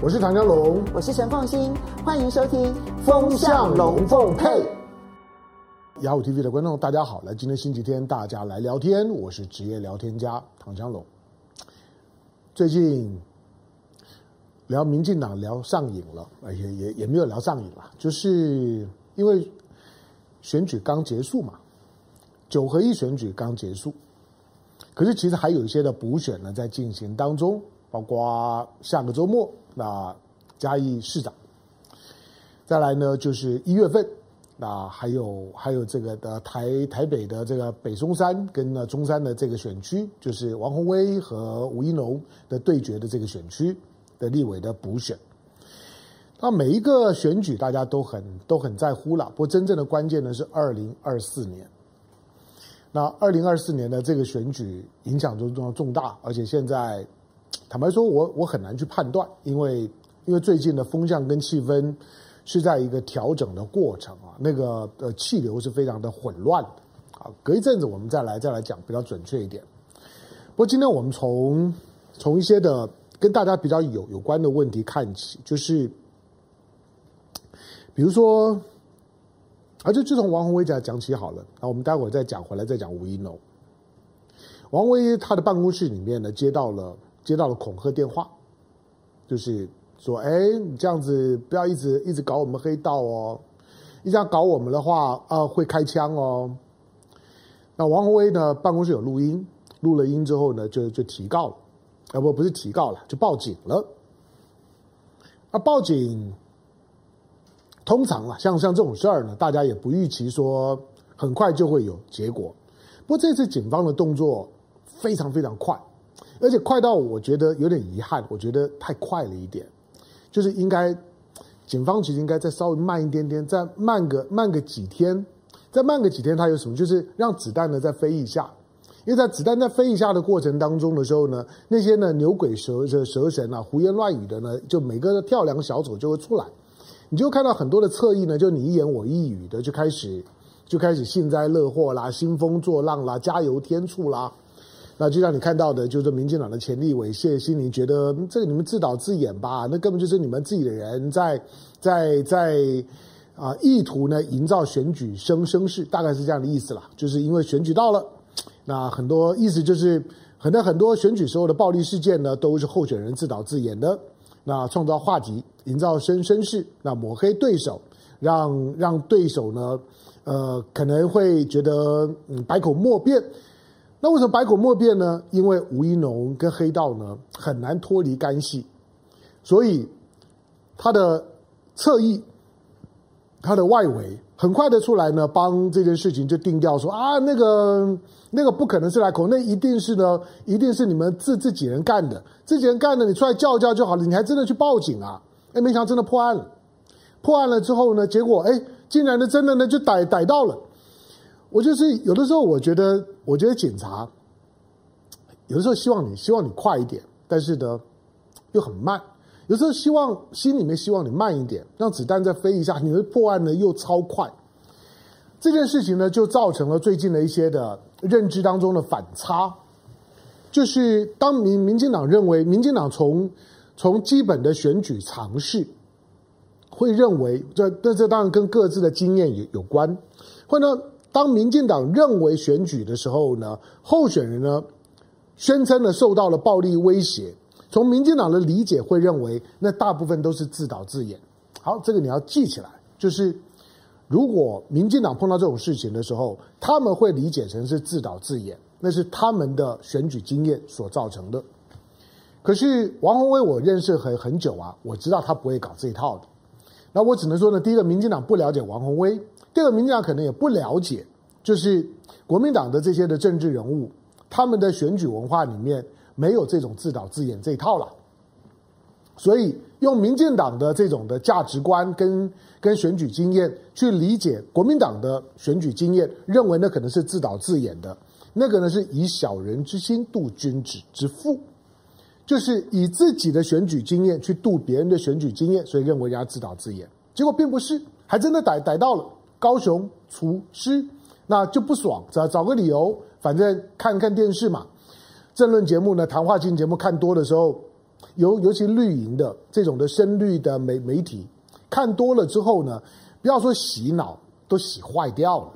我是唐江龙，我是陈凤欣，欢迎收听《风向龙凤配》。雅虎 TV 的观众，大家好，来，今天星期天，大家来聊天。我是职业聊天家唐江龙。最近聊民进党聊上瘾了，也也也没有聊上瘾了，就是因为选举刚结束嘛，九合一选举刚结束，可是其实还有一些的补选呢在进行当中，包括下个周末。那嘉义市长，再来呢就是一月份，那还有还有这个的台台北的这个北松山跟呢中山的这个选区，就是王鸿威和吴一农的对决的这个选区的立委的补选。那每一个选举大家都很都很在乎了，不过真正的关键呢是二零二四年。那二零二四年的这个选举影响重重重大，而且现在。坦白说，我我很难去判断，因为因为最近的风向跟气氛是在一个调整的过程啊，那个呃气流是非常的混乱的啊。隔一阵子我们再来再来讲比较准确一点。不过今天我们从从一些的跟大家比较有有关的问题看起，就是比如说，而且就从王鸿薇讲讲起好了，那我们待会儿再讲回来再讲吴一农。王威他的办公室里面呢接到了。接到了恐吓电话，就是说：“哎，你这样子不要一直一直搞我们黑道哦，一直要搞我们的话，啊、会开枪哦。”那王鸿薇呢，办公室有录音，录了音之后呢，就就提告了，啊、不不是提告了，就报警了。那报警通常啊，像像这种事儿呢，大家也不预期说很快就会有结果。不过这次警方的动作非常非常快。而且快到我觉得有点遗憾，我觉得太快了一点，就是应该警方其实应该再稍微慢一点点，再慢个慢个几天，再慢个几天，它有什么？就是让子弹呢再飞一下，因为在子弹在飞一下的过程当中的时候呢，那些呢牛鬼蛇蛇蛇神啊、胡言乱语的呢，就每个跳梁小丑就会出来，你就看到很多的侧翼呢，就你一言我一语的就开始就开始幸灾乐祸啦、兴风作浪啦、加油添醋啦。那就像你看到的，就是民进党的前立委谢欣宁觉得这个你们自导自演吧，那根本就是你们自己的人在在在啊，意图呢营造选举声声势，大概是这样的意思啦。就是因为选举到了，那很多意思就是很多很多选举时候的暴力事件呢，都是候选人自导自演的。那创造话题，营造声声势，那抹黑对手，让让对手呢，呃，可能会觉得嗯百口莫辩。那为什么百口莫辩呢？因为吴一农跟黑道呢很难脱离干系，所以他的侧翼、他的外围很快的出来呢，帮这件事情就定调说啊，那个那个不可能是来口，那一定是呢，一定是你们自自己人干的，自己人干的，你出来叫叫就好了，你还真的去报警啊？哎，没想到真的破案了，破案了之后呢，结果哎，竟然呢真的呢就逮逮到了。我就是有的时候，我觉得，我觉得警察有的时候希望你希望你快一点，但是呢又很慢。有时候希望心里面希望你慢一点，让子弹再飞一下，你的破案呢又超快。这件事情呢，就造成了最近的一些的认知当中的反差。就是当民民进党认为，民进党从从基本的选举尝试会认为，这这这当然跟各自的经验有有关，或呢。当民进党认为选举的时候呢，候选人呢宣称呢受到了暴力威胁，从民进党的理解会认为那大部分都是自导自演。好，这个你要记起来，就是如果民进党碰到这种事情的时候，他们会理解成是自导自演，那是他们的选举经验所造成的。可是王鸿薇我认识很很久啊，我知道他不会搞这一套的。那我只能说呢，第一个，民进党不了解王鸿薇。这个民进党可能也不了解，就是国民党的这些的政治人物，他们的选举文化里面没有这种自导自演这一套了，所以用民进党的这种的价值观跟跟选举经验去理解国民党的选举经验，认为那可能是自导自演的，那个呢是以小人之心度君子之腹，就是以自己的选举经验去度别人的选举经验，所以认为人家自导自演，结果并不是，还真的逮逮到了。高雄厨师，那就不爽，找找个理由，反正看看电视嘛，政论节目呢，谈话性节目看多的时候，尤尤其绿营的这种的深绿的媒媒体看多了之后呢，不要说洗脑，都洗坏掉了。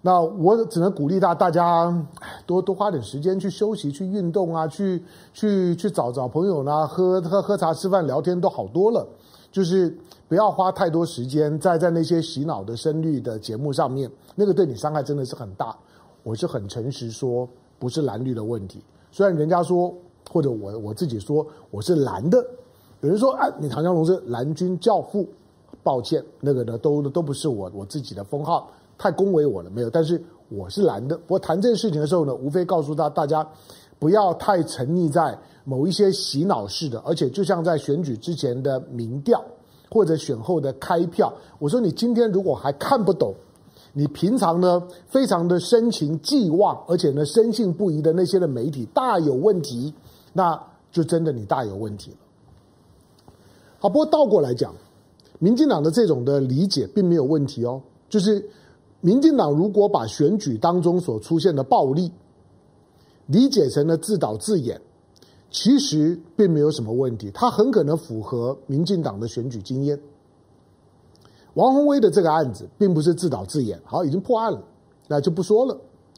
那我只能鼓励大大家多多花点时间去休息、去运动啊，去去去找找朋友啦，喝喝喝茶、吃饭、聊天都好多了。就是不要花太多时间在在那些洗脑的深绿的节目上面，那个对你伤害真的是很大。我是很诚实说，不是蓝绿的问题。虽然人家说，或者我我自己说我是蓝的，有人说啊，你唐江龙是蓝军教父，抱歉，那个呢都都不是我我自己的封号。太恭维我了，没有。但是我是蓝的。我谈这件事情的时候呢，无非告诉大大家，不要太沉溺在某一些洗脑式的，而且就像在选举之前的民调或者选后的开票。我说你今天如果还看不懂，你平常呢非常的深情寄望，而且呢深信不疑的那些的媒体大有问题，那就真的你大有问题了。好，不过倒过来讲，民进党的这种的理解并没有问题哦，就是。民进党如果把选举当中所出现的暴力理解成了自导自演，其实并没有什么问题。他很可能符合民进党的选举经验。王鸿薇的这个案子并不是自导自演，好，已经破案了，那就不说了。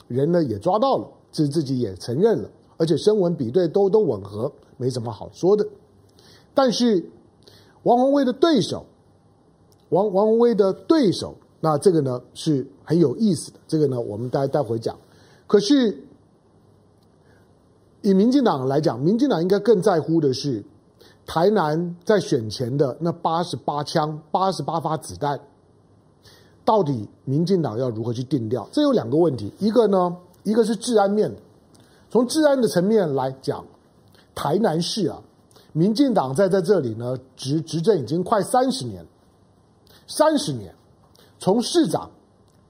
人呢也抓到了，自自己也承认了，而且声纹比对都都吻合，没什么好说的。但是王鸿薇的对手，王王鸿薇的对手。那这个呢是很有意思的，这个呢我们待待会讲。可是以民进党来讲，民进党应该更在乎的是台南在选前的那八十八枪、八十八发子弹，到底民进党要如何去定调？这有两个问题，一个呢，一个是治安面，从治安的层面来讲，台南市啊，民进党在在这里呢执执政已经快三十年，三十年。从市长、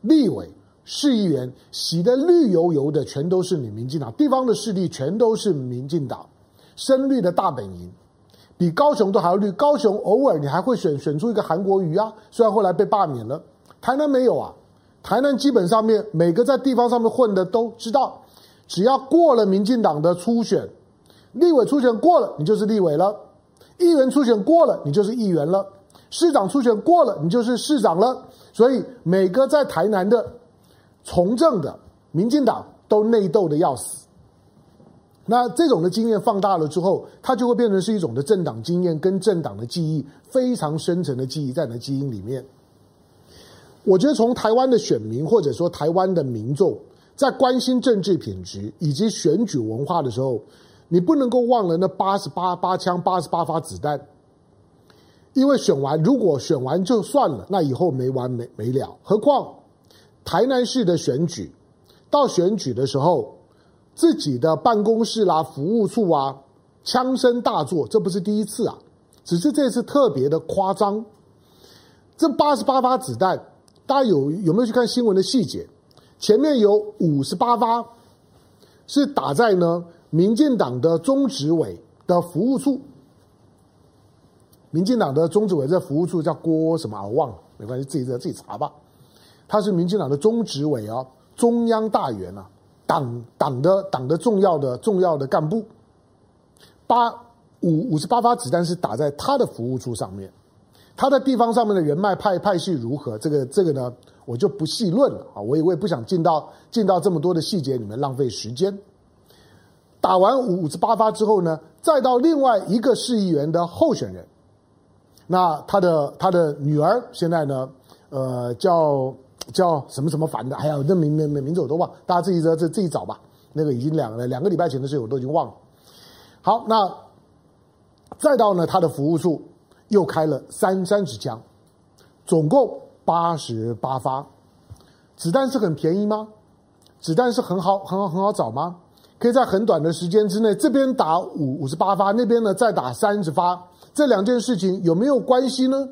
立委、市议员洗得绿油油的，全都是你民进党地方的势力，全都是民进党深绿的大本营，比高雄都还要绿。高雄偶尔你还会选选出一个韩国瑜啊，虽然后来被罢免了。台南没有啊，台南基本上面每个在地方上面混的都知道，只要过了民进党的初选，立委初选过了，你就是立委了；议员初选过了，你就是议员了；市长初选过了，你就是市长了。所以每个在台南的从政的民进党都内斗的要死，那这种的经验放大了之后，它就会变成是一种的政党经验跟政党的记忆非常深层的记忆在你的基因里面。我觉得从台湾的选民或者说台湾的民众在关心政治品质以及选举文化的时候，你不能够忘了那八十八八枪八十八发子弹。因为选完，如果选完就算了，那以后没完没没了。何况台南市的选举，到选举的时候，自己的办公室啦、服务处啊，枪声大作，这不是第一次啊，只是这次特别的夸张。这八十八发子弹，大家有有没有去看新闻的细节？前面有五十八发是打在呢民进党的中执委的服务处。民进党的中执委在服务处叫郭什么？我忘了，没关系，自己自己查吧。他是民进党的中执委啊，中央大员啊，党党的党的重要的重要的干部。八五五十八发子弹是打在他的服务处上面，他在地方上面的人脉派派系如何？这个这个呢，我就不细论了啊，我也我也不想进到进到这么多的细节里面浪费时间。打完五五十八发之后呢，再到另外一个市议员的候选人。那他的他的女儿现在呢，呃，叫叫什么什么凡的，哎呀，那名名名字我都忘，大家自己这这自己找吧。那个已经两个两个礼拜前的事我都已经忘了。好，那再到呢，他的服务处又开了三三十枪，总共八十八发。子弹是很便宜吗？子弹是很好很好很好找吗？可以在很短的时间之内，这边打五五十八发，那边呢再打三十发。这两件事情有没有关系呢？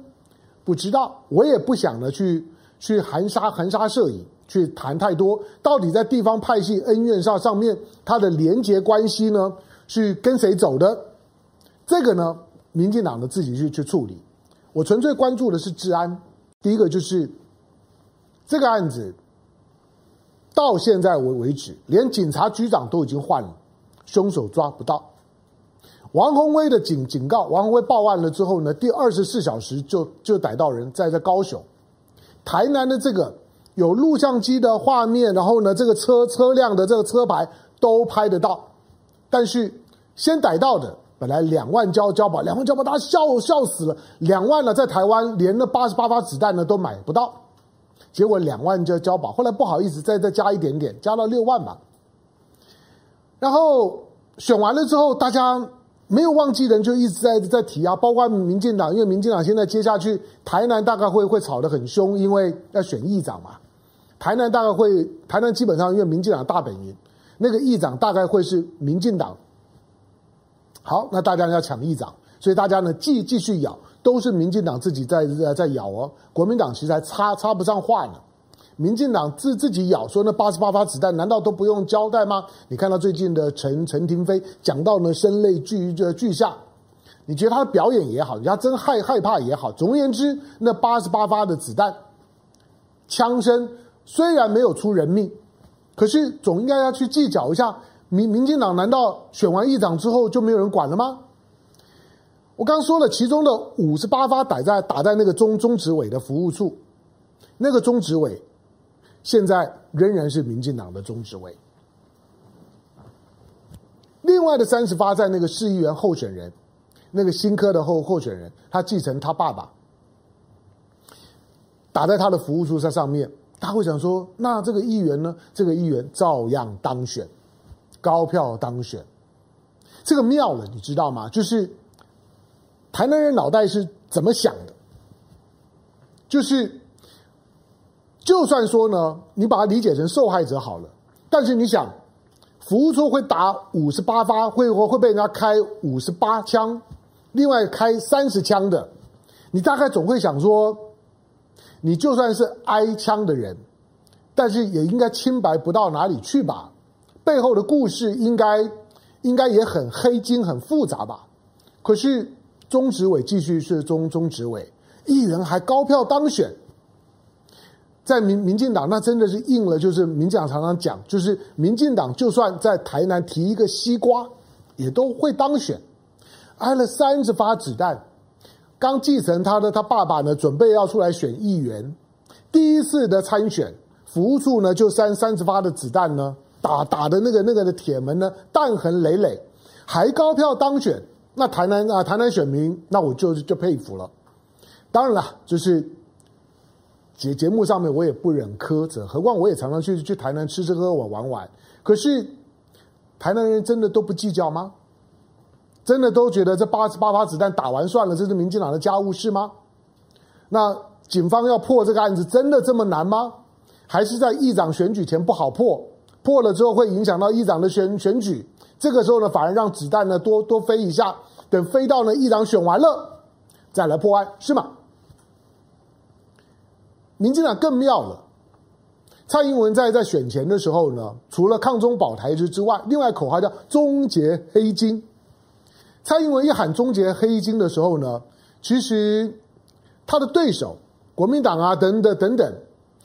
不知道，我也不想呢去去含沙含沙射影，去谈太多。到底在地方派系恩怨上上面，他的连结关系呢，是跟谁走的？这个呢，民进党的自己去去处理。我纯粹关注的是治安。第一个就是这个案子到现在为为止，连警察局长都已经换了，凶手抓不到。王宏威的警警告，王宏威报案了之后呢，第二十四小时就就逮到人，在在高雄，台南的这个有录像机的画面，然后呢，这个车车辆的这个车牌都拍得到，但是先逮到的本来两万交交保，两万交保，大家笑笑死了，两万呢在台湾连那八十八发子弹呢都买不到，结果两万就交保，后来不好意思再再加一点点，加到六万吧，然后选完了之后，大家。没有忘记的人就一直在在提啊，包括民进党，因为民进党现在接下去台南大概会会吵得很凶，因为要选议长嘛。台南大概会，台南基本上因为民进党大本营，那个议长大概会是民进党。好，那大家要抢议长，所以大家呢继继续咬，都是民进党自己在在咬哦，国民党其实还插插不上话呢。民进党自自己咬说，那八十八发子弹难道都不用交代吗？你看到最近的陈陈廷飞讲到呢，声泪俱俱下，你觉得他的表演也好，人家真害害怕也好。总而言之，那八十八发的子弹，枪声虽然没有出人命，可是总应该要去计较一下。民民进党难道选完议长之后就没有人管了吗？我刚刚说了，其中的五十八发打在打在那个中中执委的服务处，那个中执委。现在仍然是民进党的中执委。另外的三十发在那个市议员候选人，那个新科的候候选人，他继承他爸爸，打在他的服务处在上面。他会想说：那这个议员呢？这个议员照样当选，高票当选。这个妙了，你知道吗？就是台南人脑袋是怎么想的？就是。就算说呢，你把它理解成受害者好了，但是你想，服务处会打五十八发，会会被人家开五十八枪，另外开三十枪的，你大概总会想说，你就算是挨枪的人，但是也应该清白不到哪里去吧？背后的故事应该应该也很黑金、很复杂吧？可是中执委继续是中中执委，议员还高票当选。在民民进党，那真的是应了，就是民进党常常讲，就是民进党就算在台南提一个西瓜，也都会当选。挨了三十发子弹，刚继承他的他爸爸呢，准备要出来选议员，第一次的参选，服务处呢就三三十发的子弹呢，打打的那个那个的铁门呢，弹痕累累，还高票当选。那台南啊，台南选民，那我就就佩服了。当然了，就是。节节目上面我也不忍苛责，何况我也常常去去台南吃吃喝喝玩玩。可是台南人真的都不计较吗？真的都觉得这八十八发子弹打完算了，这是民进党的家务事吗？那警方要破这个案子真的这么难吗？还是在议长选举前不好破？破了之后会影响到议长的选选举？这个时候呢，反而让子弹呢多多飞一下，等飞到呢议长选完了再来破案，是吗？民进党更妙了，蔡英文在在选前的时候呢，除了抗中保台之之外，另外口号叫“终结黑金”。蔡英文一喊“终结黑金”的时候呢，其实他的对手国民党啊等等等等，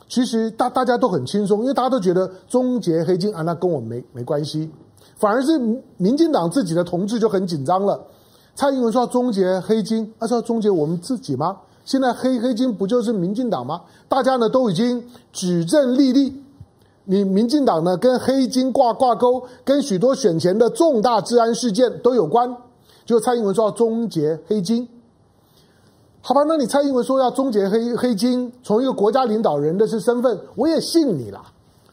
其实大大家都很轻松，因为大家都觉得“终结黑金”啊，那跟我没没关系，反而是民进党自己的同志就很紧张了。蔡英文说要终结黑金，那是要终结我们自己吗？现在黑黑金不就是民进党吗？大家呢都已经举证立例，你民进党呢跟黑金挂挂钩，跟许多选前的重大治安事件都有关。就蔡英文说要终结黑金，好吧？那你蔡英文说要终结黑黑金，从一个国家领导人的是身份，我也信你啦。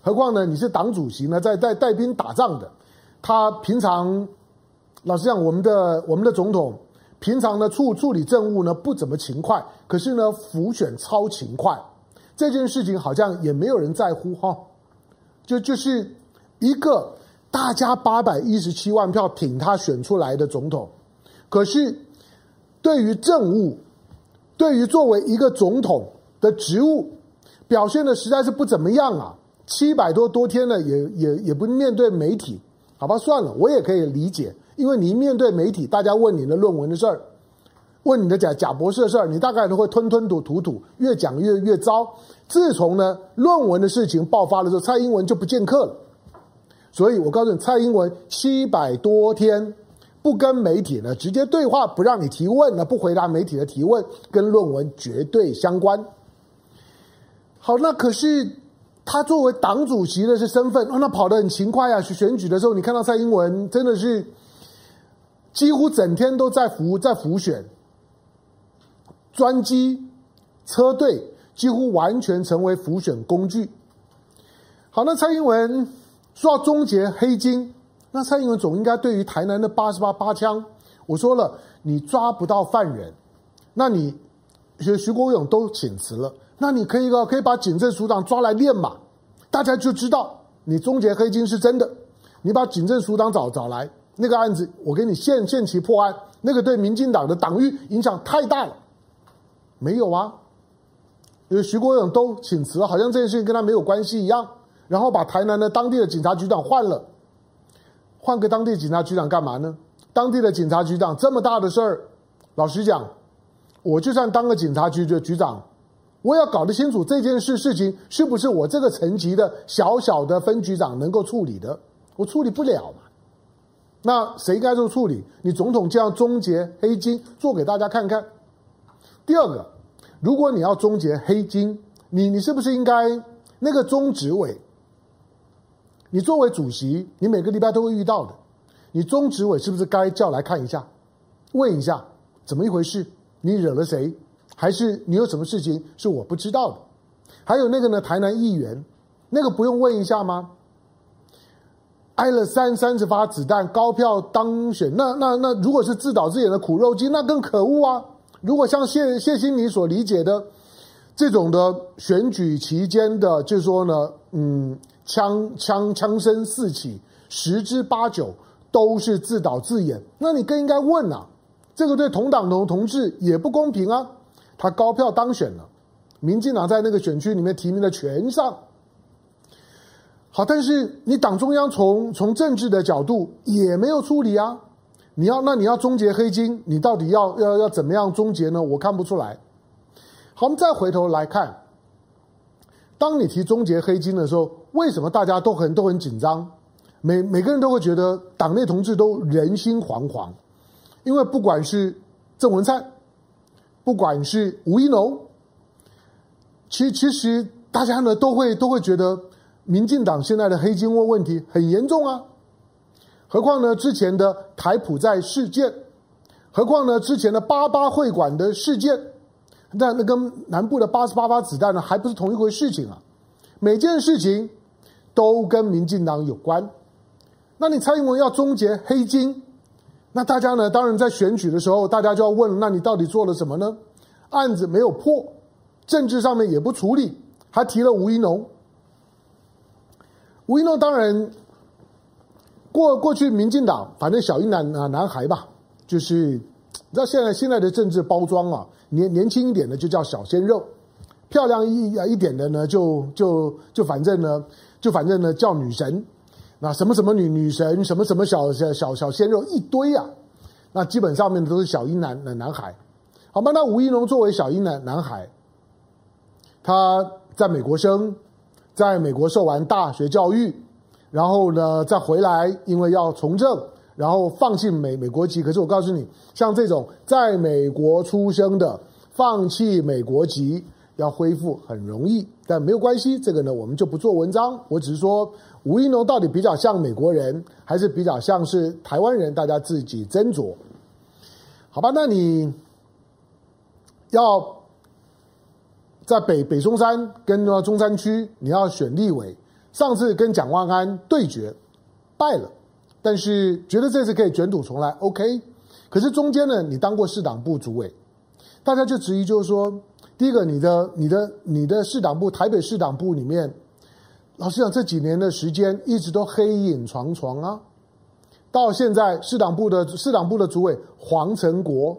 何况呢，你是党主席呢，在在带兵打仗的，他平常老实讲，我们的我们的总统。平常呢处处理政务呢不怎么勤快，可是呢浮选超勤快，这件事情好像也没有人在乎哈，就就是一个大家八百一十七万票挺他选出来的总统，可是对于政务，对于作为一个总统的职务表现的实在是不怎么样啊，七百多多天了也也也不面对媒体，好吧算了，我也可以理解。因为你面对媒体，大家问你的论文的事儿，问你的贾贾博士的事儿，你大概都会吞吞吐吐吐，越讲越越糟。自从呢论文的事情爆发了之后，蔡英文就不见客了。所以我告诉你，蔡英文七百多天不跟媒体呢直接对话，不让你提问呢，不回答媒体的提问，跟论文绝对相关。好，那可是他作为党主席的是身份，哦，那跑得很勤快啊。去选举的时候，你看到蔡英文真的是几乎整天都在服在浮选，专机车队几乎完全成为浮选工具。好，那蔡英文说要终结黑金，那蔡英文总应该对于台南的八十八八枪，我说了，你抓不到犯人，那你徐徐国勇都请辞了。那你可以个可以把警政署长抓来练嘛？大家就知道你终结黑金是真的。你把警政署长找找来，那个案子我给你限限期破案，那个对民进党的党誉影响太大了。没有啊，因为徐国勇都请辞了，好像这件事情跟他没有关系一样。然后把台南的当地的警察局长换了，换个当地警察局长干嘛呢？当地的警察局长这么大的事儿，老实讲，我就算当个警察局的局长。我也要搞得清楚这件事事情是不是我这个层级的小小的分局长能够处理的，我处理不了？那谁该做处理？你总统这样终结黑金，做给大家看看。第二个，如果你要终结黑金，你你是不是应该那个中执委？你作为主席，你每个礼拜都会遇到的，你中执委是不是该叫来看一下，问一下怎么一回事？你惹了谁？还是你有什么事情是我不知道的？还有那个呢？台南议员，那个不用问一下吗？挨了三三十发子弹，高票当选，那那那如果是自导自演的苦肉计，那更可恶啊！如果像谢谢欣妮所理解的这种的选举期间的，就是说呢，嗯，枪枪枪声四起，十之八九都是自导自演，那你更应该问啊，这个对同党同同志也不公平啊！他高票当选了，民进党在那个选区里面提名的全上。好，但是你党中央从从政治的角度也没有处理啊。你要那你要终结黑金，你到底要要要怎么样终结呢？我看不出来。好，我们再回头来看，当你提终结黑金的时候，为什么大家都很都很紧张？每每个人都会觉得党内同志都人心惶惶，因为不管是郑文灿。不管是吴怡农，其其实大家呢都会都会觉得，民进党现在的黑金问问题很严重啊。何况呢之前的台普债事件，何况呢之前的八八会馆的事件，那那跟南部的八十八发子弹呢还不是同一回事情啊。每件事情都跟民进党有关。那你蔡英文要终结黑金？那大家呢？当然在选举的时候，大家就要问：那你到底做了什么呢？案子没有破，政治上面也不处理，还提了吴怡农。吴一诺当然过过去，民进党反正小英男啊男孩吧，就是你知道现在现在的政治包装啊，年年轻一点的就叫小鲜肉，漂亮一啊一点的呢就就就反正呢就反正呢叫女神。那什么什么女女神，什么什么小小小小鲜肉一堆啊，那基本上面都是小英男男男孩，好吧？那吴一龙作为小英男男孩，他在美国生，在美国受完大学教育，然后呢再回来，因为要从政，然后放弃美美国籍。可是我告诉你，像这种在美国出生的，放弃美国籍要恢复很容易，但没有关系，这个呢我们就不做文章，我只是说。吴一农到底比较像美国人，还是比较像是台湾人？大家自己斟酌，好吧？那你要在北北中山跟中山区，你要选立委。上次跟蒋万安对决败了，但是觉得这次可以卷土重来，OK。可是中间呢，你当过市党部主委，大家就质疑，就是说，第一个，你的、你的、你的市党部，台北市党部里面。老实讲，这几年的时间一直都黑影幢幢啊。到现在，市党部的市党部的主委黄成国，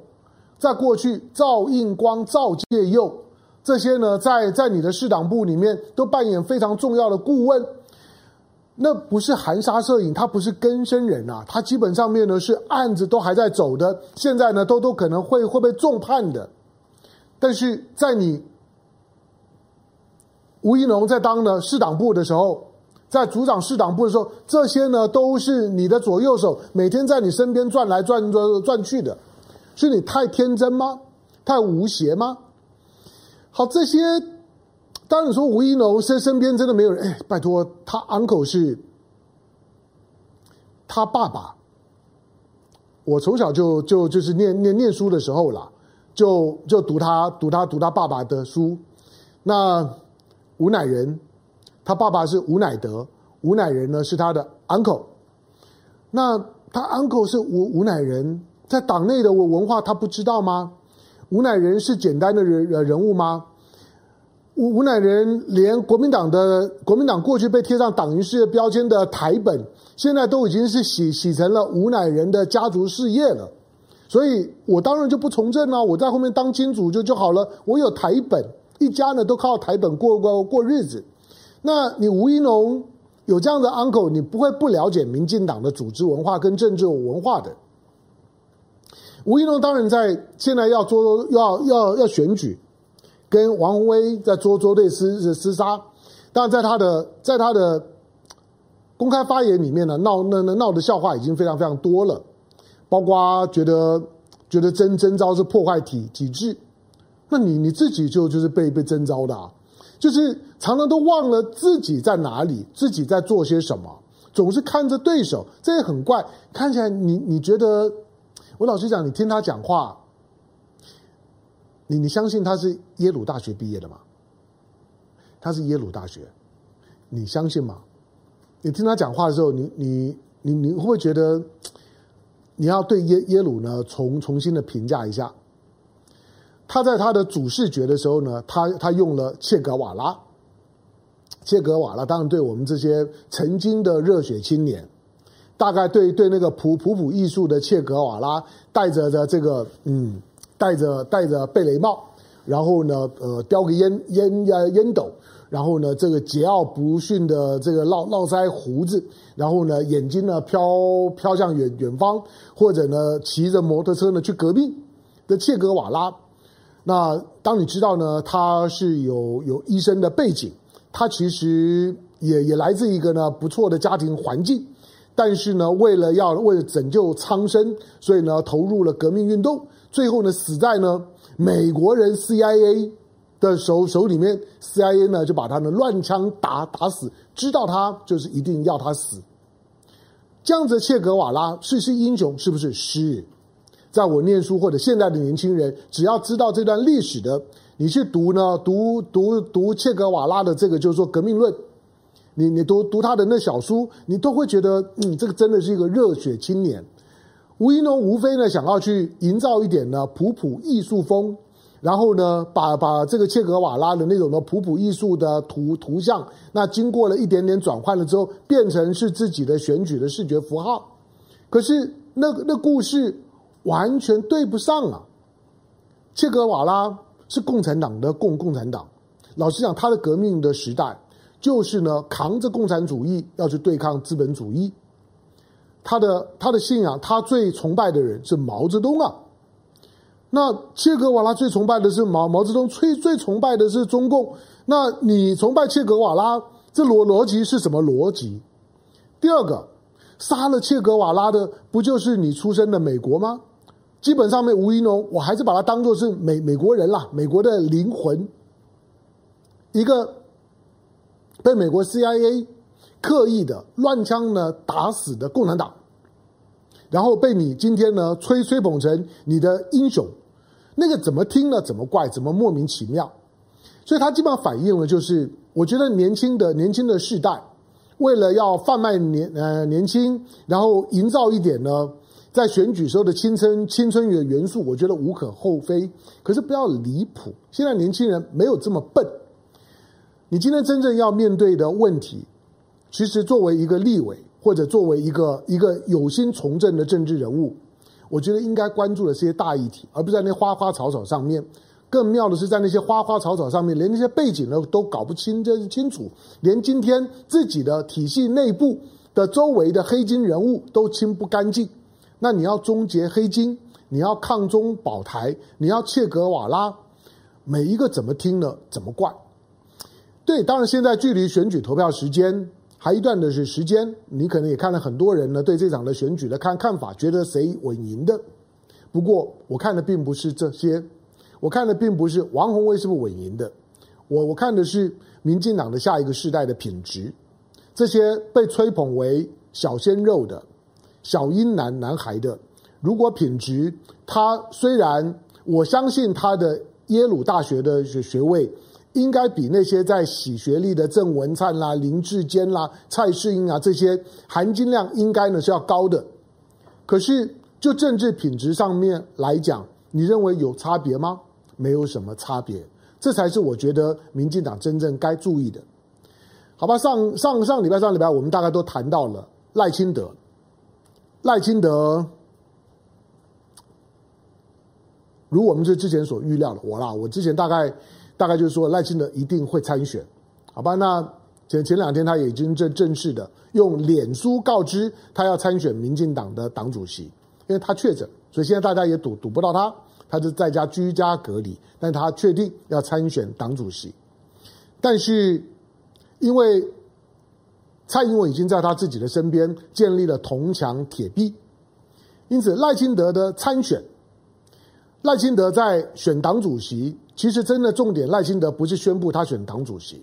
在过去赵应光、赵介佑这些呢，在在你的市党部里面都扮演非常重要的顾问。那不是含沙射影，他不是根生人啊，他基本上面呢是案子都还在走的，现在呢都都可能会会被重判的。但是在你。吴怡农在当呢市党部的时候，在组长市党部的时候，这些呢都是你的左右手，每天在你身边转来转转转去的，是你太天真吗？太无邪吗？好，这些当然你说吴一农身身边真的没有人，哎，拜托，他 uncle 是他爸爸。我从小就就就是念念念书的时候啦，就就读他读他读他爸爸的书。那吴乃仁，他爸爸是吴乃德，吴乃仁呢是他的 uncle。那他 uncle 是吴吴乃仁，在党内的文化他不知道吗？吴乃仁是简单的人人物吗？吴吴乃仁连国民党的国民党过去被贴上党营事业标签的台本，现在都已经是洗洗成了吴乃仁的家族事业了。所以我当然就不从政了，我在后面当金主就就好了。我有台本，一家呢都靠台本过过过日子。那你吴怡农有这样的 uncle，你不会不了解民进党的组织文化跟政治文化的。吴一龙当然在现在要做要要要选举，跟王鸿薇在做做对厮厮杀，当然在他的在他的公开发言里面呢，闹那那闹的笑话已经非常非常多了，包括觉得觉得征征召是破坏体体制，那你你自己就就是被被征召的啊，就是常常都忘了自己在哪里，自己在做些什么，总是看着对手，这也很怪，看起来你你觉得。我老实讲，你听他讲话，你你相信他是耶鲁大学毕业的吗？他是耶鲁大学，你相信吗？你听他讲话的时候，你你你你会不会觉得你要对耶耶鲁呢重重新的评价一下？他在他的主视觉的时候呢，他他用了切格瓦拉，切格瓦拉当然对我们这些曾经的热血青年。大概对对那个普普普艺术的切格瓦拉，戴着的这个嗯，戴着戴着贝雷帽，然后呢呃叼个烟烟呀烟斗，然后呢这个桀骜不驯的这个络络腮胡子，然后呢眼睛呢飘飘向远远方，或者呢骑着摩托车呢去革命的切格瓦拉。那当你知道呢他是有有医生的背景，他其实也也来自一个呢不错的家庭环境。但是呢，为了要为了拯救苍生，所以呢，投入了革命运动，最后呢，死在呢美国人 CIA 的手手里面，CIA 呢就把他呢乱枪打打死，知道他就是一定要他死。这样子切格瓦拉是是英雄，是不是？是。在我念书或者现在的年轻人，只要知道这段历史的，你去读呢，读读读切格瓦拉的这个，就是说革命论。你你读读他的那小书，你都会觉得，嗯，这个真的是一个热血青年。吴一农无非呢想要去营造一点呢普普艺术风，然后呢把把这个切格瓦拉的那种的普普艺术的图图像，那经过了一点点转换了之后，变成是自己的选举的视觉符号。可是那那故事完全对不上啊！切格瓦拉是共产党的共共产党，老实讲，他的革命的时代。就是呢，扛着共产主义要去对抗资本主义。他的他的信仰，他最崇拜的人是毛泽东啊。那切格瓦拉最崇拜的是毛毛泽东，最最崇拜的是中共。那你崇拜切格瓦拉，这逻逻辑是什么逻辑？第二个，杀了切格瓦拉的不就是你出生的美国吗？基本上面吴一农，我还是把他当做是美美国人啦，美国的灵魂，一个。被美国 CIA 刻意的乱枪呢打死的共产党，然后被你今天呢吹吹捧成你的英雄，那个怎么听呢？怎么怪？怎么莫名其妙？所以它基本上反映了，就是我觉得年轻的年轻的世代，为了要贩卖年呃年轻，然后营造一点呢在选举时候的青春青春的元素，我觉得无可厚非。可是不要离谱，现在年轻人没有这么笨。你今天真正要面对的问题，其实作为一个立委或者作为一个一个有心从政的政治人物，我觉得应该关注的是些大议题，而不是在那花花草草上面。更妙的是，在那些花花草草上面，连那些背景呢都搞不清这是清楚，连今天自己的体系内部的周围的黑金人物都清不干净。那你要终结黑金，你要抗中保台，你要切格瓦拉，每一个怎么听呢？怎么怪？对，当然现在距离选举投票时间还一段的是时间，你可能也看了很多人呢对这场的选举的看看法，觉得谁稳赢的。不过我看的并不是这些，我看的并不是王鸿薇是不是稳赢的，我我看的是民进党的下一个世代的品质。这些被吹捧为小鲜肉的小英男男孩的，如果品质，他虽然我相信他的耶鲁大学的学学位应该比那些在洗学历的郑文灿啦、林志坚啦、蔡世英啊这些含金量应该呢是要高的，可是。就政治品质上面来讲，你认为有差别吗？没有什么差别，这才是我觉得民进党真正该注意的。好吧，上上上礼拜上礼拜我们大概都谈到了赖清德，赖清德，如我们是之前所预料的，我啦，我之前大概大概就是说赖清德一定会参选，好吧？那前前两天他已经正正式的用脸书告知他要参选民进党的党主席。因为他确诊，所以现在大家也堵堵不到他，他就在家居家隔离。但他确定要参选党主席，但是因为蔡英文已经在他自己的身边建立了铜墙铁壁，因此赖清德的参选，赖清德在选党主席，其实真的重点，赖清德不是宣布他选党主席，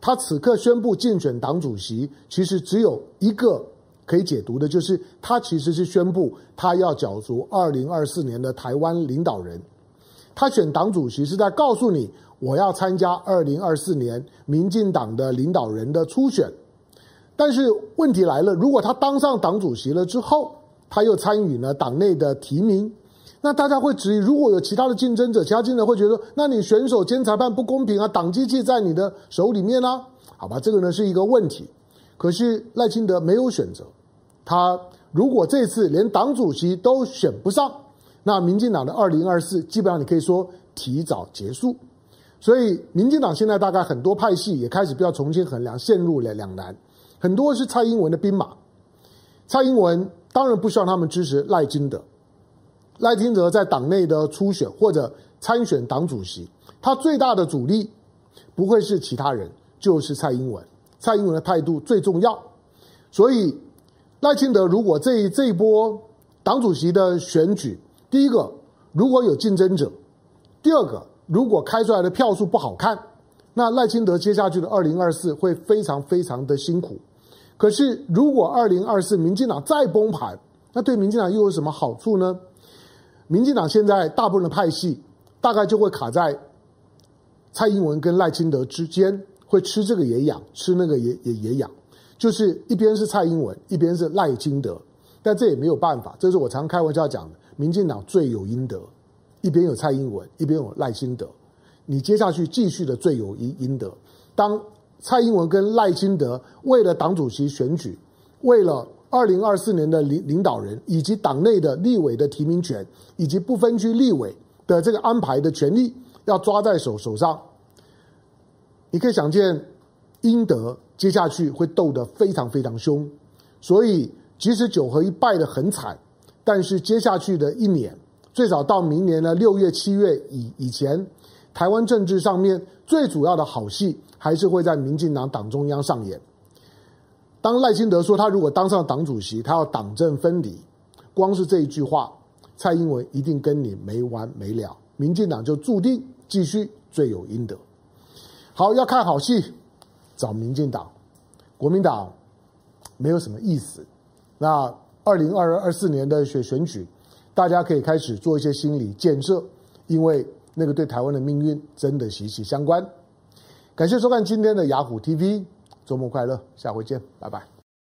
他此刻宣布竞选党主席，其实只有一个。可以解读的就是，他其实是宣布他要角逐二零二四年的台湾领导人。他选党主席是在告诉你，我要参加二零二四年民进党的领导人的初选。但是问题来了，如果他当上党主席了之后，他又参与了党内的提名，那大家会质疑，如果有其他的竞争者，其他竞争者会觉得，那你选手兼裁判不公平啊，党机器在你的手里面呢、啊？好吧，这个呢是一个问题。可是赖清德没有选择。他如果这次连党主席都选不上，那民进党的二零二四基本上你可以说提早结束。所以民进党现在大概很多派系也开始不要重新衡量，陷入了两难。很多是蔡英文的兵马，蔡英文当然不希望他们支持赖清德。赖清德在党内的初选或者参选党主席，他最大的阻力不会是其他人，就是蔡英文。蔡英文的态度最重要，所以。赖清德如果这一这一波党主席的选举，第一个如果有竞争者，第二个如果开出来的票数不好看，那赖清德接下去的二零二四会非常非常的辛苦。可是如果二零二四民进党再崩盘，那对民进党又有什么好处呢？民进党现在大部分的派系大概就会卡在蔡英文跟赖清德之间，会吃这个也痒，吃那个也也也痒。就是一边是蔡英文，一边是赖清德，但这也没有办法，这是我常开玩笑讲的。民进党罪有应得，一边有蔡英文，一边有赖清德，你接下去继续的罪有应应得。当蔡英文跟赖清德为了党主席选举，为了二零二四年的领领导人，以及党内的立委的提名权，以及不分区立委的这个安排的权利，要抓在手手上，你可以想见，英德。接下去会斗得非常非常凶，所以即使九合一败得很惨，但是接下去的一年，最早到明年的六月、七月以以前，台湾政治上面最主要的好戏还是会在民进党党中央上演。当赖清德说他如果当上党主席，他要党政分离，光是这一句话，蔡英文一定跟你没完没了，民进党就注定继续罪有应得。好，要看好戏。找民进党，国民党没有什么意思。那二零二二四年的选选举，大家可以开始做一些心理建设，因为那个对台湾的命运真的息息相关。感谢收看今天的雅虎 TV，周末快乐，下回见，拜拜。